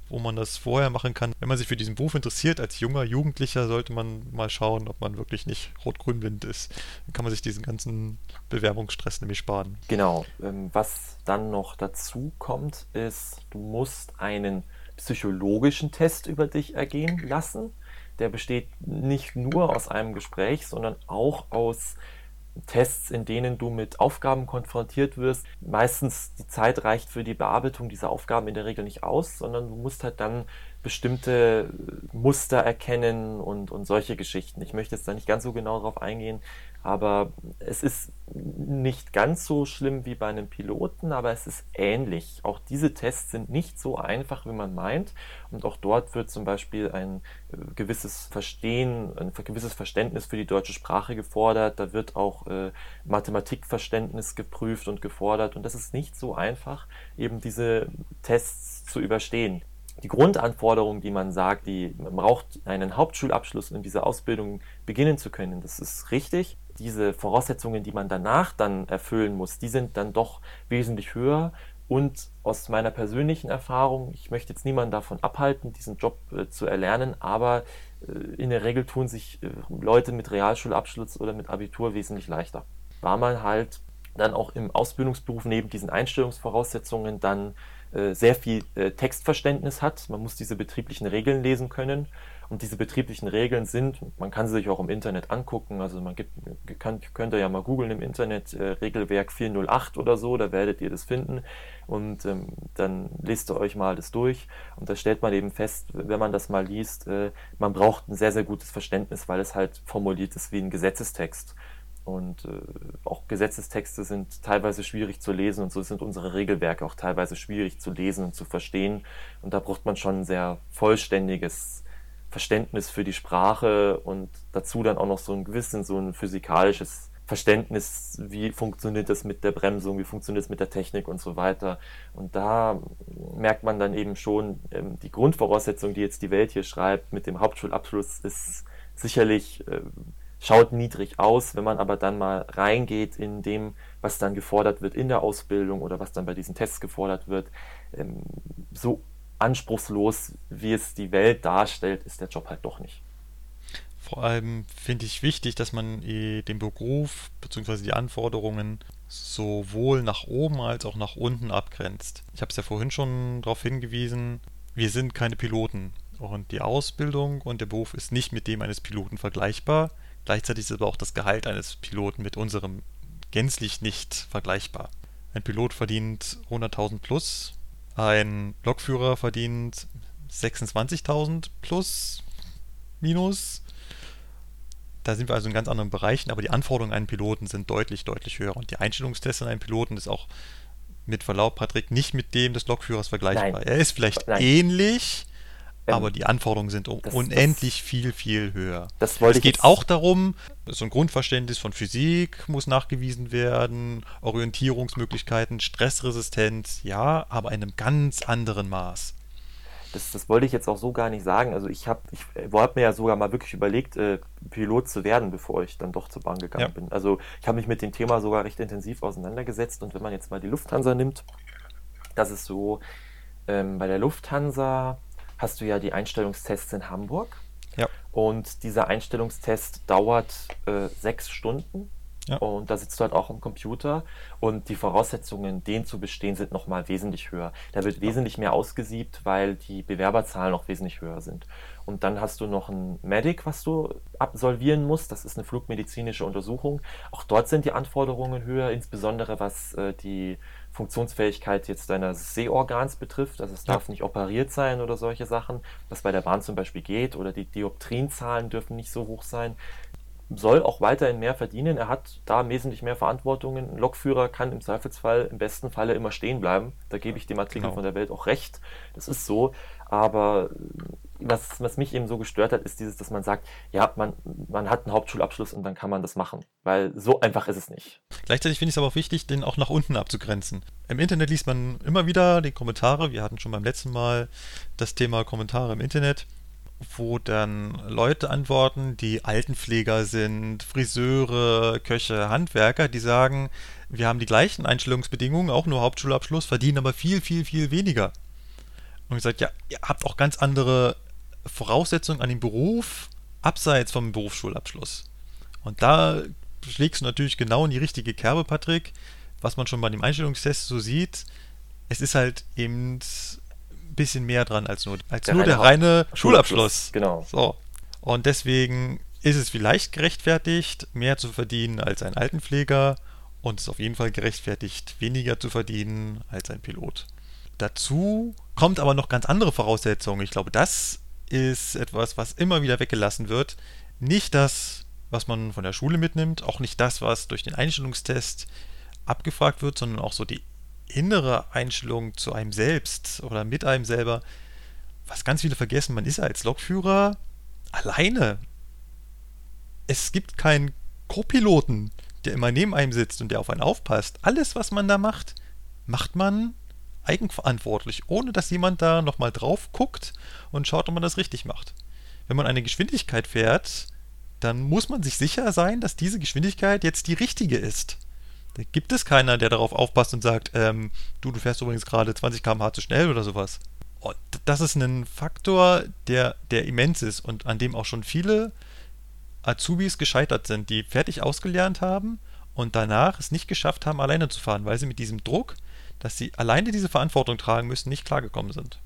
wo man das vorher machen kann. Wenn man sich für diesen Beruf interessiert, als junger Jugendlicher sollte man mal schauen, ob man wirklich nicht rot-grün-blind ist. Dann kann man sich diesen ganzen Bewerbungsstress nämlich sparen. Genau. Ähm, was dann noch dazu kommt, ist, du musst einen psychologischen Test über dich ergehen lassen. Der besteht nicht nur aus einem Gespräch, sondern auch aus Tests, in denen du mit Aufgaben konfrontiert wirst. Meistens die Zeit reicht für die Bearbeitung dieser Aufgaben in der Regel nicht aus, sondern du musst halt dann bestimmte Muster erkennen und, und solche Geschichten. Ich möchte jetzt da nicht ganz so genau darauf eingehen, aber es ist nicht ganz so schlimm wie bei einem Piloten, aber es ist ähnlich. Auch diese Tests sind nicht so einfach, wie man meint. Und auch dort wird zum Beispiel ein äh, gewisses Verstehen, ein gewisses Verständnis für die deutsche Sprache gefordert. Da wird auch äh, Mathematikverständnis geprüft und gefordert. Und das ist nicht so einfach, eben diese Tests zu überstehen die Grundanforderung, die man sagt, die, man braucht einen Hauptschulabschluss, um diese Ausbildung beginnen zu können, das ist richtig. Diese Voraussetzungen, die man danach dann erfüllen muss, die sind dann doch wesentlich höher. Und aus meiner persönlichen Erfahrung, ich möchte jetzt niemanden davon abhalten, diesen Job äh, zu erlernen, aber äh, in der Regel tun sich äh, Leute mit Realschulabschluss oder mit Abitur wesentlich leichter. War man halt dann auch im Ausbildungsberuf neben diesen Einstellungsvoraussetzungen dann äh, sehr viel äh, Textverständnis hat. Man muss diese betrieblichen Regeln lesen können. Und diese betrieblichen Regeln sind, man kann sie sich auch im Internet angucken, also man gibt, kann, könnt ihr ja mal googeln im Internet, äh, Regelwerk 408 oder so, da werdet ihr das finden und ähm, dann lest ihr euch mal das durch und da stellt man eben fest, wenn man das mal liest, äh, man braucht ein sehr, sehr gutes Verständnis, weil es halt formuliert ist wie ein Gesetzestext. Und äh, auch Gesetzestexte sind teilweise schwierig zu lesen und so sind unsere Regelwerke auch teilweise schwierig zu lesen und zu verstehen. Und da braucht man schon ein sehr vollständiges Verständnis für die Sprache und dazu dann auch noch so ein gewissen, so ein physikalisches Verständnis, wie funktioniert das mit der Bremsung, wie funktioniert es mit der Technik und so weiter. Und da merkt man dann eben schon, ähm, die Grundvoraussetzung, die jetzt die Welt hier schreibt, mit dem Hauptschulabschluss ist sicherlich äh, schaut niedrig aus. Wenn man aber dann mal reingeht in dem, was dann gefordert wird in der Ausbildung oder was dann bei diesen Tests gefordert wird, ähm, so anspruchslos, wie es die Welt darstellt, ist der Job halt doch nicht. Vor allem finde ich wichtig, dass man äh, den Beruf bzw. die Anforderungen sowohl nach oben als auch nach unten abgrenzt. Ich habe es ja vorhin schon darauf hingewiesen, wir sind keine Piloten. Und die Ausbildung und der Beruf ist nicht mit dem eines Piloten vergleichbar. Gleichzeitig ist aber auch das Gehalt eines Piloten mit unserem gänzlich nicht vergleichbar. Ein Pilot verdient 100.000 plus, ein Lokführer verdient 26.000 plus, minus. Da sind wir also in ganz anderen Bereichen, aber die Anforderungen an einen Piloten sind deutlich, deutlich höher. Und die Einstellungstests an einen Piloten ist auch mit Verlaub, Patrick, nicht mit dem des Lokführers vergleichbar. Nein. Er ist vielleicht Nein. ähnlich, aber die Anforderungen sind das, unendlich das, viel, viel höher. Das wollte es geht auch darum, so ein Grundverständnis von Physik muss nachgewiesen werden, Orientierungsmöglichkeiten, Stressresistenz, ja, aber in einem ganz anderen Maß. Das, das wollte ich jetzt auch so gar nicht sagen. Also ich habe ich hab mir ja sogar mal wirklich überlegt, äh, Pilot zu werden, bevor ich dann doch zur Bahn gegangen ja. bin. Also ich habe mich mit dem Thema sogar recht intensiv auseinandergesetzt und wenn man jetzt mal die Lufthansa nimmt, das ist so, ähm, bei der Lufthansa hast du ja die Einstellungstests in Hamburg. Ja. Und dieser Einstellungstest dauert äh, sechs Stunden. Ja. Und da sitzt du halt auch am Computer und die Voraussetzungen, den zu bestehen, sind nochmal wesentlich höher. Da wird ja. wesentlich mehr ausgesiebt, weil die Bewerberzahlen auch wesentlich höher sind. Und dann hast du noch ein Medic, was du absolvieren musst. Das ist eine flugmedizinische Untersuchung. Auch dort sind die Anforderungen höher, insbesondere was äh, die Funktionsfähigkeit jetzt deines Sehorgans betrifft. Also es darf ja. nicht operiert sein oder solche Sachen, was bei der Bahn zum Beispiel geht. Oder die Dioptrienzahlen dürfen nicht so hoch sein soll auch weiterhin mehr verdienen. Er hat da wesentlich mehr Verantwortungen. Ein Lokführer kann im Zweifelsfall, im besten Falle immer stehen bleiben. Da gebe ich dem Artikel genau. von der Welt auch recht. Das ist so. Aber was, was mich eben so gestört hat, ist dieses, dass man sagt, ja, man, man hat einen Hauptschulabschluss und dann kann man das machen. Weil so einfach ist es nicht. Gleichzeitig finde ich es aber auch wichtig, den auch nach unten abzugrenzen. Im Internet liest man immer wieder die Kommentare. Wir hatten schon beim letzten Mal das Thema Kommentare im Internet wo dann Leute antworten, die Altenpfleger sind, Friseure, Köche, Handwerker, die sagen, wir haben die gleichen Einstellungsbedingungen, auch nur Hauptschulabschluss, verdienen aber viel, viel, viel weniger. Und sage, ja, ihr habt auch ganz andere Voraussetzungen an den Beruf abseits vom Berufsschulabschluss. Und da schlägst du natürlich genau in die richtige Kerbe, Patrick, was man schon bei dem Einstellungstest so sieht. Es ist halt eben bisschen mehr dran als nur, als der nur reine der reine Schulabschluss. Schulabschluss. Genau. So. Und deswegen ist es vielleicht gerechtfertigt, mehr zu verdienen als ein Altenpfleger und es ist auf jeden Fall gerechtfertigt, weniger zu verdienen als ein Pilot. Dazu kommt aber noch ganz andere Voraussetzungen. Ich glaube, das ist etwas, was immer wieder weggelassen wird. Nicht das, was man von der Schule mitnimmt, auch nicht das, was durch den Einstellungstest abgefragt wird, sondern auch so die innere Einstellung zu einem selbst oder mit einem selber, was ganz viele vergessen, man ist als Lokführer alleine. Es gibt keinen Co-Piloten, der immer neben einem sitzt und der auf einen aufpasst. Alles, was man da macht, macht man eigenverantwortlich, ohne dass jemand da nochmal drauf guckt und schaut, ob man das richtig macht. Wenn man eine Geschwindigkeit fährt, dann muss man sich sicher sein, dass diese Geschwindigkeit jetzt die richtige ist. Da gibt es keiner, der darauf aufpasst und sagt, ähm, du, du fährst übrigens gerade 20 km/h zu schnell oder sowas. Und das ist ein Faktor, der, der immens ist und an dem auch schon viele Azubis gescheitert sind, die fertig ausgelernt haben und danach es nicht geschafft haben, alleine zu fahren, weil sie mit diesem Druck, dass sie alleine diese Verantwortung tragen müssen, nicht klargekommen sind.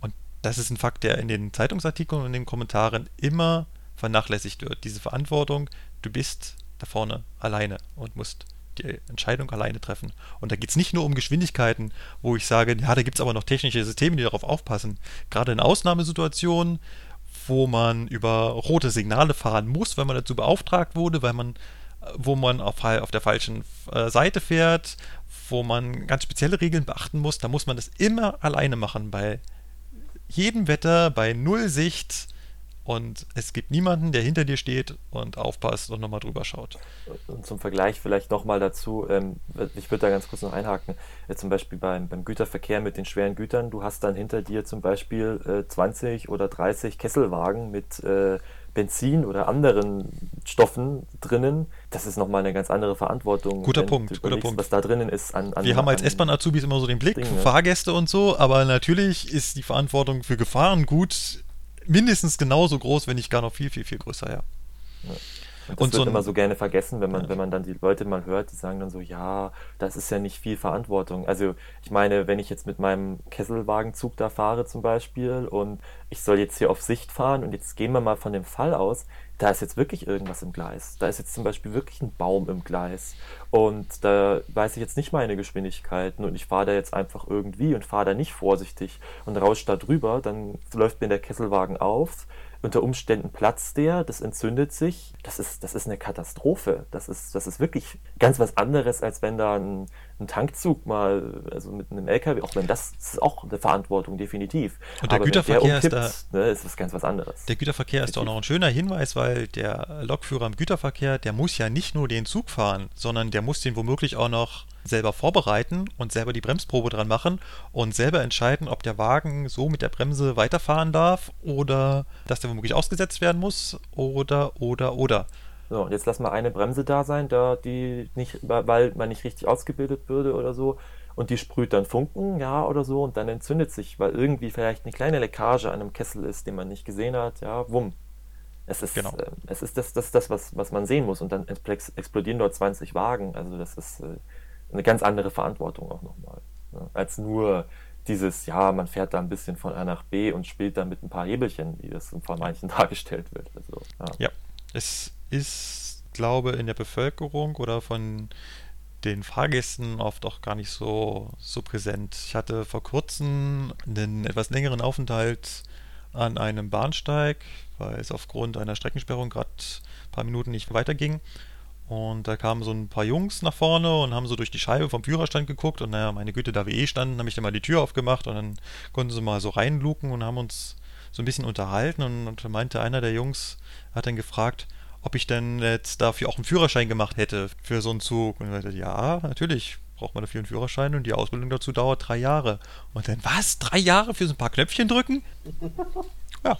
Und das ist ein Fakt, der in den Zeitungsartikeln und in den Kommentaren immer vernachlässigt wird. Diese Verantwortung, du bist da vorne alleine und musst die Entscheidung alleine treffen. Und da geht es nicht nur um Geschwindigkeiten, wo ich sage, ja, da gibt es aber noch technische Systeme, die darauf aufpassen. Gerade in Ausnahmesituationen, wo man über rote Signale fahren muss, weil man dazu beauftragt wurde, weil man, wo man auf, auf der falschen äh, Seite fährt, wo man ganz spezielle Regeln beachten muss, da muss man das immer alleine machen. Bei jedem Wetter, bei Null Sicht, und es gibt niemanden, der hinter dir steht und aufpasst und nochmal drüber schaut. Und zum Vergleich vielleicht nochmal dazu, ähm, ich würde da ganz kurz noch einhaken, äh, zum Beispiel beim, beim Güterverkehr mit den schweren Gütern, du hast dann hinter dir zum Beispiel äh, 20 oder 30 Kesselwagen mit äh, Benzin oder anderen Stoffen drinnen, das ist nochmal eine ganz andere Verantwortung. Guter Punkt, guter Punkt. Was da drinnen ist an. an Wir haben als S-Bahn-Azubis immer so den Blick Dinge. für Fahrgäste und so, aber natürlich ist die Verantwortung für Gefahren gut mindestens genauso groß, wenn nicht gar noch viel, viel, viel größer, ja. ja. Und das und wird so immer so gerne vergessen, wenn man, ja. wenn man dann die Leute mal hört, die sagen dann so, ja, das ist ja nicht viel Verantwortung. Also ich meine, wenn ich jetzt mit meinem Kesselwagenzug da fahre zum Beispiel und ich soll jetzt hier auf Sicht fahren und jetzt gehen wir mal von dem Fall aus, da ist jetzt wirklich irgendwas im Gleis. Da ist jetzt zum Beispiel wirklich ein Baum im Gleis. Und da weiß ich jetzt nicht meine Geschwindigkeiten und ich fahre da jetzt einfach irgendwie und fahre da nicht vorsichtig und rausche da drüber, dann läuft mir der Kesselwagen auf. Unter Umständen platzt der, das entzündet sich. Das ist, das ist eine Katastrophe. Das ist, das ist wirklich ganz was anderes, als wenn da ein, einen Tankzug mal, also mit einem LKW, auch wenn das, das ist auch eine Verantwortung, definitiv. Und der Aber Güterverkehr der ist umkippt, da- ne, ist das ganz was anderes. Der Güterverkehr ist auch noch ein schöner Hinweis, weil der Lokführer im Güterverkehr, der muss ja nicht nur den Zug fahren, sondern der muss den womöglich auch noch selber vorbereiten und selber die Bremsprobe dran machen und selber entscheiden, ob der Wagen so mit der Bremse weiterfahren darf oder dass der womöglich ausgesetzt werden muss oder, oder, oder. So, und jetzt lass mal eine Bremse da sein, da die nicht, weil man nicht richtig ausgebildet würde oder so. Und die sprüht dann Funken, ja, oder so, und dann entzündet sich, weil irgendwie vielleicht eine kleine Leckage an einem Kessel ist, den man nicht gesehen hat, ja, wumm. Es ist, Genau. äh, es ist das, das, das was, was man sehen muss. Und dann expl- explodieren dort 20 Wagen. Also das ist äh, eine ganz andere Verantwortung auch nochmal. Ne? Als nur dieses, ja, man fährt da ein bisschen von A nach B und spielt dann mit ein paar Hebelchen, wie das von manchen [laughs] dargestellt wird. Also, ja. Ja, es ist, glaube in der Bevölkerung oder von den Fahrgästen oft auch gar nicht so, so präsent. Ich hatte vor kurzem einen etwas längeren Aufenthalt an einem Bahnsteig, weil es aufgrund einer Streckensperrung gerade ein paar Minuten nicht weiterging. Und da kamen so ein paar Jungs nach vorne und haben so durch die Scheibe vom Führerstand geguckt. Und naja, meine Güte, da wir eh standen, habe ich dann mal die Tür aufgemacht und dann konnten sie mal so reinluken und haben uns so ein bisschen unterhalten. Und, und meinte einer der Jungs, hat dann gefragt, ob ich denn jetzt dafür auch einen Führerschein gemacht hätte für so einen Zug. Und ich meinte, ja, natürlich braucht man dafür einen Führerschein und die Ausbildung dazu dauert drei Jahre. Und dann, was? Drei Jahre für so ein paar Knöpfchen drücken? [laughs] Ja.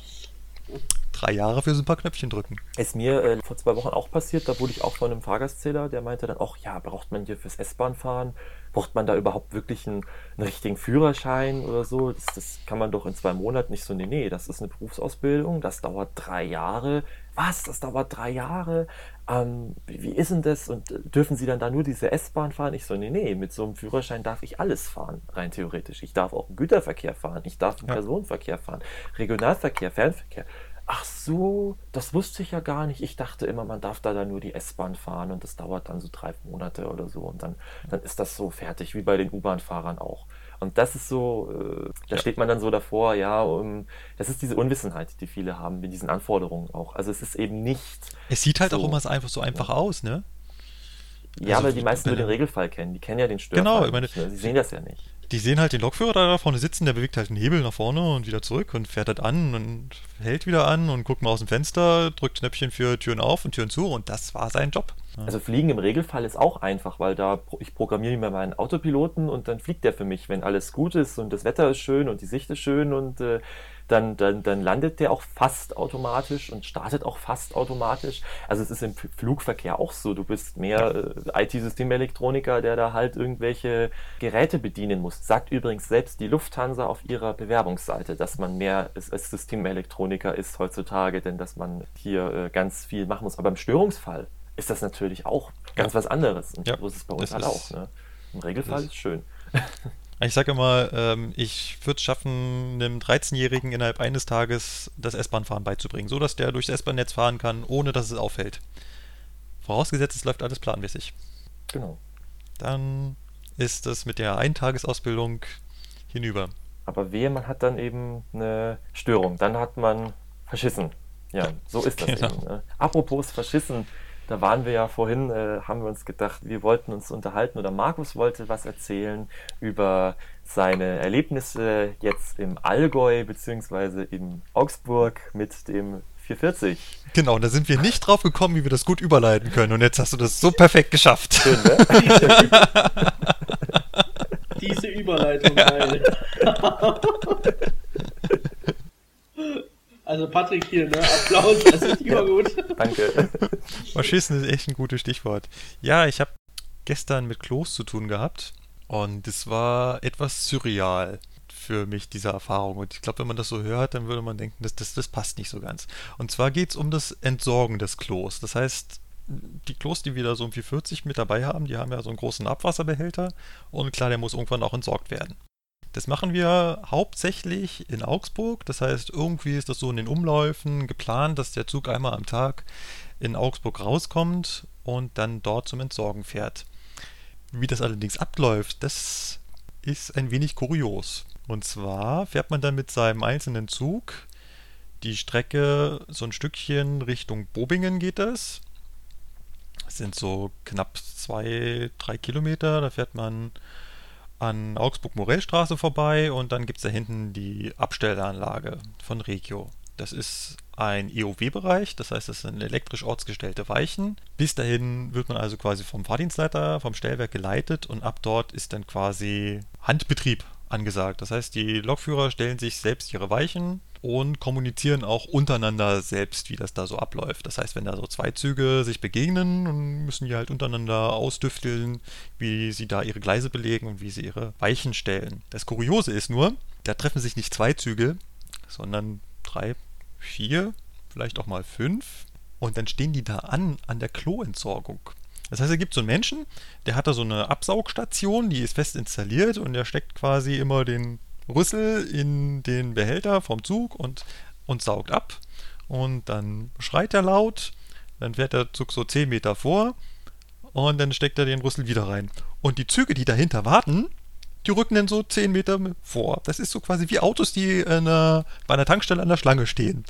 Drei Jahre für so ein paar Knöpfchen drücken. Ist mir äh, vor zwei Wochen auch passiert, da wurde ich auch von einem Fahrgastzähler, der meinte dann, ach ja, braucht man hier fürs S-Bahn-Fahren, braucht man da überhaupt wirklich einen, einen richtigen Führerschein oder so? Das, das kann man doch in zwei Monaten nicht so, nee, nee, das ist eine Berufsausbildung, das dauert drei Jahre. Was, das dauert drei Jahre? Ähm, wie, wie ist denn das? Und äh, dürfen Sie dann da nur diese S-Bahn fahren? Ich so, nee, nee, mit so einem Führerschein darf ich alles fahren, rein theoretisch. Ich darf auch im Güterverkehr fahren, ich darf Ja. Personenverkehr fahren, Regionalverkehr, Fernverkehr. Ach so, das wusste ich ja gar nicht. Ich dachte immer, man darf da dann nur die S-Bahn fahren und das dauert dann so drei Monate oder so und dann, dann ist das so fertig, wie bei den U-Bahn-Fahrern auch. Und das ist so, äh, da Ja. steht man dann so davor, ja, um, das ist diese Unwissenheit, die viele haben mit diesen Anforderungen auch. Also es ist eben nicht, Es sieht halt So. auch immer so einfach, so einfach aus, ne? ja, Also, weil die meisten nur den Regelfall kennen, die kennen ja den Störfall Genau, ich meine- nicht, ne? sie sehen das ja nicht. Die sehen halt den Lokführer da vorne sitzen, der bewegt halt einen Hebel nach vorne und wieder zurück und fährt halt an und hält wieder an und guckt mal aus dem Fenster, drückt Knöpfchen für Türen auf und Türen zu und das war sein Job. Also Fliegen im Regelfall ist auch einfach, weil da ich programmiere mir meinen Autopiloten und dann fliegt der für mich, wenn alles gut ist und das Wetter ist schön und die Sicht ist schön und äh, dann, dann, dann landet der auch fast automatisch und startet auch fast automatisch. Also es ist im Flugverkehr auch so. Du bist mehr äh, IT-Systemelektroniker, der da halt irgendwelche Geräte bedienen muss. Sagt übrigens selbst die Lufthansa auf ihrer Bewerbungsseite, dass man mehr als, Systemelektroniker ist heutzutage, denn dass man hier äh, ganz viel machen muss. Aber im Störungsfall ist das natürlich auch ganz Ja. was anderes. Und Ja, so ist es bei uns das halt auch. Ne? Im Regelfall ist schön. [laughs] Ich sage immer, ähm, ich würde es schaffen, einem 13-Jährigen innerhalb eines Tages das S-Bahn-Fahren beizubringen, so dass der durchs S-Bahn-Netz fahren kann, ohne dass es auffällt. Vorausgesetzt, es läuft alles planmäßig. Genau. Dann ist es mit der Eintagesausbildung hinüber. Aber wehe, man hat dann eben eine Störung. Dann hat man verschissen. Ja, so ist das [laughs] Genau. eben. Ne? Apropos verschissen, da waren wir ja vorhin, äh, haben wir uns gedacht, wir wollten uns unterhalten oder Markus wollte was erzählen über seine Erlebnisse jetzt im Allgäu beziehungsweise in Augsburg mit dem 440. Genau, da sind wir nicht drauf gekommen, wie wir das gut überleiten können. Und jetzt hast du das so perfekt geschafft. Schön, ne? [laughs] Diese Überleitung, [laughs] geil. Also Patrick hier, ne? Applaus, das ist immer gut. [laughs] Danke. Verschissen ist echt ein gutes Stichwort. Ja, ich habe gestern mit Klos zu tun gehabt und es war etwas surreal für mich, diese Erfahrung. Und ich glaube, wenn man das so hört, dann würde man denken, das, das, das passt nicht so ganz. Und zwar geht es um das Entsorgen des Klos. Das heißt, die Klos, die wir da so um 440 mit dabei haben, die haben ja so einen großen Abwasserbehälter und klar, der muss irgendwann auch entsorgt werden. Das machen wir hauptsächlich in Augsburg. Das heißt, irgendwie ist das so in den Umläufen geplant, dass der Zug einmal am Tag in Augsburg rauskommt und dann dort zum Entsorgen fährt. Wie das allerdings abläuft, das ist ein wenig kurios. Und zwar fährt man dann mit seinem einzelnen Zug die Strecke so ein Stückchen Richtung Bobingen geht das. Das sind so knapp zwei, drei Kilometer. Da fährt man an Augsburg-Morellstraße vorbei und dann gibt es da hinten die Abstellanlage von Regio. Das ist ein EOW-Bereich, das heißt, das sind elektrisch ortsgestellte Weichen. Bis dahin wird man also quasi vom Fahrdienstleiter, vom Stellwerk geleitet und ab dort ist dann quasi Handbetrieb angesagt. Das heißt, die Lokführer stellen sich selbst ihre Weichen und kommunizieren auch untereinander selbst, wie das da so abläuft. Das heißt, wenn da so zwei Züge sich begegnen, dann müssen die halt untereinander ausdüfteln, wie sie da ihre Gleise belegen und wie sie ihre Weichen stellen. Das Kuriose ist nur, da treffen sich nicht zwei Züge, sondern drei, vier, vielleicht auch mal fünf. Und dann stehen die da an, an der Kloentsorgung. Das heißt, es gibt so einen Menschen, der hat da so eine Absaugstation, die ist fest installiert und der steckt quasi immer den Rüssel in den Behälter vom Zug und, und saugt ab. Und dann schreit er laut, dann fährt der Zug so 10 Meter vor und dann steckt er den Rüssel wieder rein. Und die Züge, die dahinter warten, die rücken dann so 10 Meter vor. Das ist so quasi wie Autos, die einer, bei einer Tankstelle an der Schlange stehen.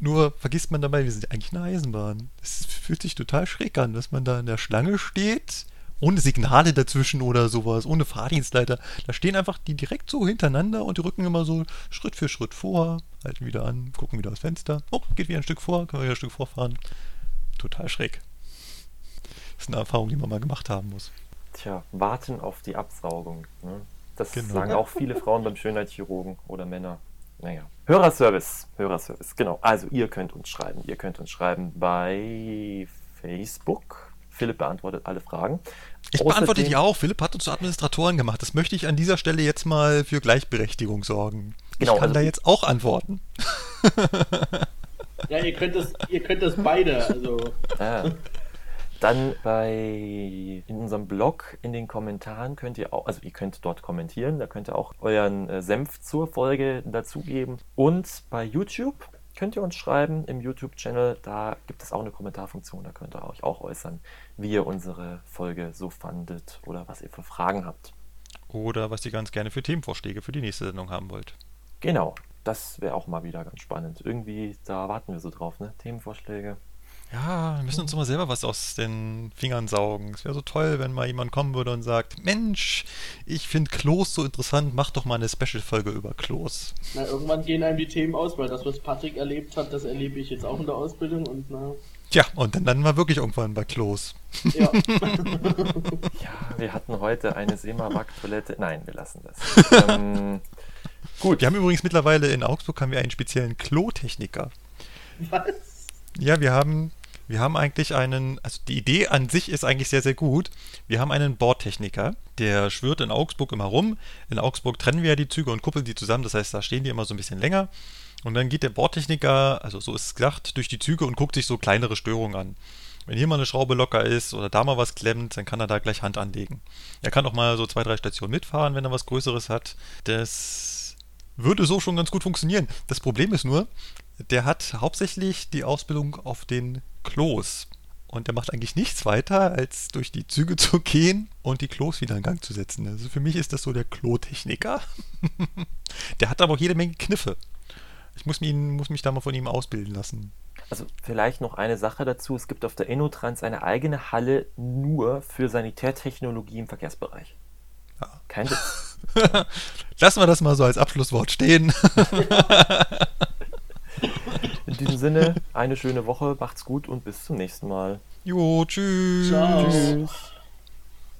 Nur vergisst man dabei, wir sind eigentlich eine Eisenbahn. Es fühlt sich total schräg an, dass man da in der Schlange steht, ohne Signale dazwischen oder sowas, ohne Fahrdienstleiter. Da stehen einfach die direkt so hintereinander und die rücken immer so Schritt für Schritt vor, halten wieder an, gucken wieder aufs Fenster. Oh, geht wieder ein Stück vor, können wir wieder ein Stück vorfahren. Total schräg. Das ist eine Erfahrung, die man mal gemacht haben muss. Tja, warten auf die Absaugung. Ne? Das genau. sagen auch viele Frauen beim Schönheitschirurgen oder Männer. Naja. Hörerservice. Hörerservice, genau. Also ihr könnt uns schreiben. Ihr könnt uns schreiben bei Facebook. Philipp beantwortet alle Fragen. Ich Außerdem, beantworte die auch. Philipp hat uns zu Administratoren gemacht. Das möchte ich an dieser Stelle jetzt mal für Gleichberechtigung sorgen. Genau, ich kann also da jetzt auch antworten. Ja, ihr könnt das, ihr könnt das beide. Also. Ja. Dann bei in unserem Blog in den Kommentaren könnt ihr auch, also ihr könnt dort kommentieren, da könnt ihr auch euren äh, Senf zur Folge dazugeben. Und bei YouTube könnt ihr uns schreiben im YouTube-Channel, da gibt es auch eine Kommentarfunktion, da könnt ihr euch auch äußern, wie ihr unsere Folge so fandet oder was ihr für Fragen habt. Oder was ihr ganz gerne für Themenvorschläge für die nächste Sendung haben wollt. Genau, das wäre auch mal wieder ganz spannend. Irgendwie, da warten wir so drauf, ne? Themenvorschläge. Ja, wir müssen uns immer selber was aus den Fingern saugen. Es wäre so toll, wenn mal jemand kommen würde und sagt, Mensch, ich finde Klos so interessant, mach doch mal eine Special-Folge über Klos. Na, irgendwann gehen einem die Themen aus, weil das, was Patrick erlebt hat, das erlebe ich jetzt auch in der Ausbildung und na... Tja, und dann landen wir wirklich irgendwann bei Klos. Ja. [laughs] ja, wir hatten heute eine Sema-Back-Toilette. Nein, wir lassen das. [laughs] ähm, gut. Wir haben übrigens mittlerweile in Augsburg haben wir einen speziellen Klotechniker. Was? Ja, wir haben wir haben eigentlich einen, also die Idee an sich ist eigentlich sehr, sehr gut. Wir haben einen Bordtechniker, der schwirrt in Augsburg immer rum. In Augsburg trennen wir ja die Züge und kuppeln die zusammen, das heißt, da stehen die immer so ein bisschen länger. Und dann geht der Bordtechniker, also so ist es gedacht, durch die Züge und guckt sich so kleinere Störungen an. Wenn hier mal eine Schraube locker ist oder da mal was klemmt, dann kann er da gleich Hand anlegen. Er kann auch mal so zwei, drei Stationen mitfahren, wenn er was Größeres hat. Das würde so schon ganz gut funktionieren. Das Problem ist nur, der hat hauptsächlich die Ausbildung auf den Klos. Und der macht eigentlich nichts weiter, als durch die Züge [laughs] zu gehen und die Klos wieder in Gang zu setzen. Also für mich ist das so der Klotechniker. [laughs] der hat aber auch jede Menge Kniffe. Ich muss, ihn, muss mich da mal von ihm ausbilden lassen. Also vielleicht noch eine Sache dazu. Es gibt auf der Enotrans eine eigene Halle nur für Sanitärtechnologie im Verkehrsbereich. Ja. Kein Witz. [laughs] Lassen wir das mal so als Abschlusswort stehen. In diesem Sinne, eine schöne Woche, macht's gut und bis zum nächsten Mal. Jo, tschüss. Ciao. Tschüss.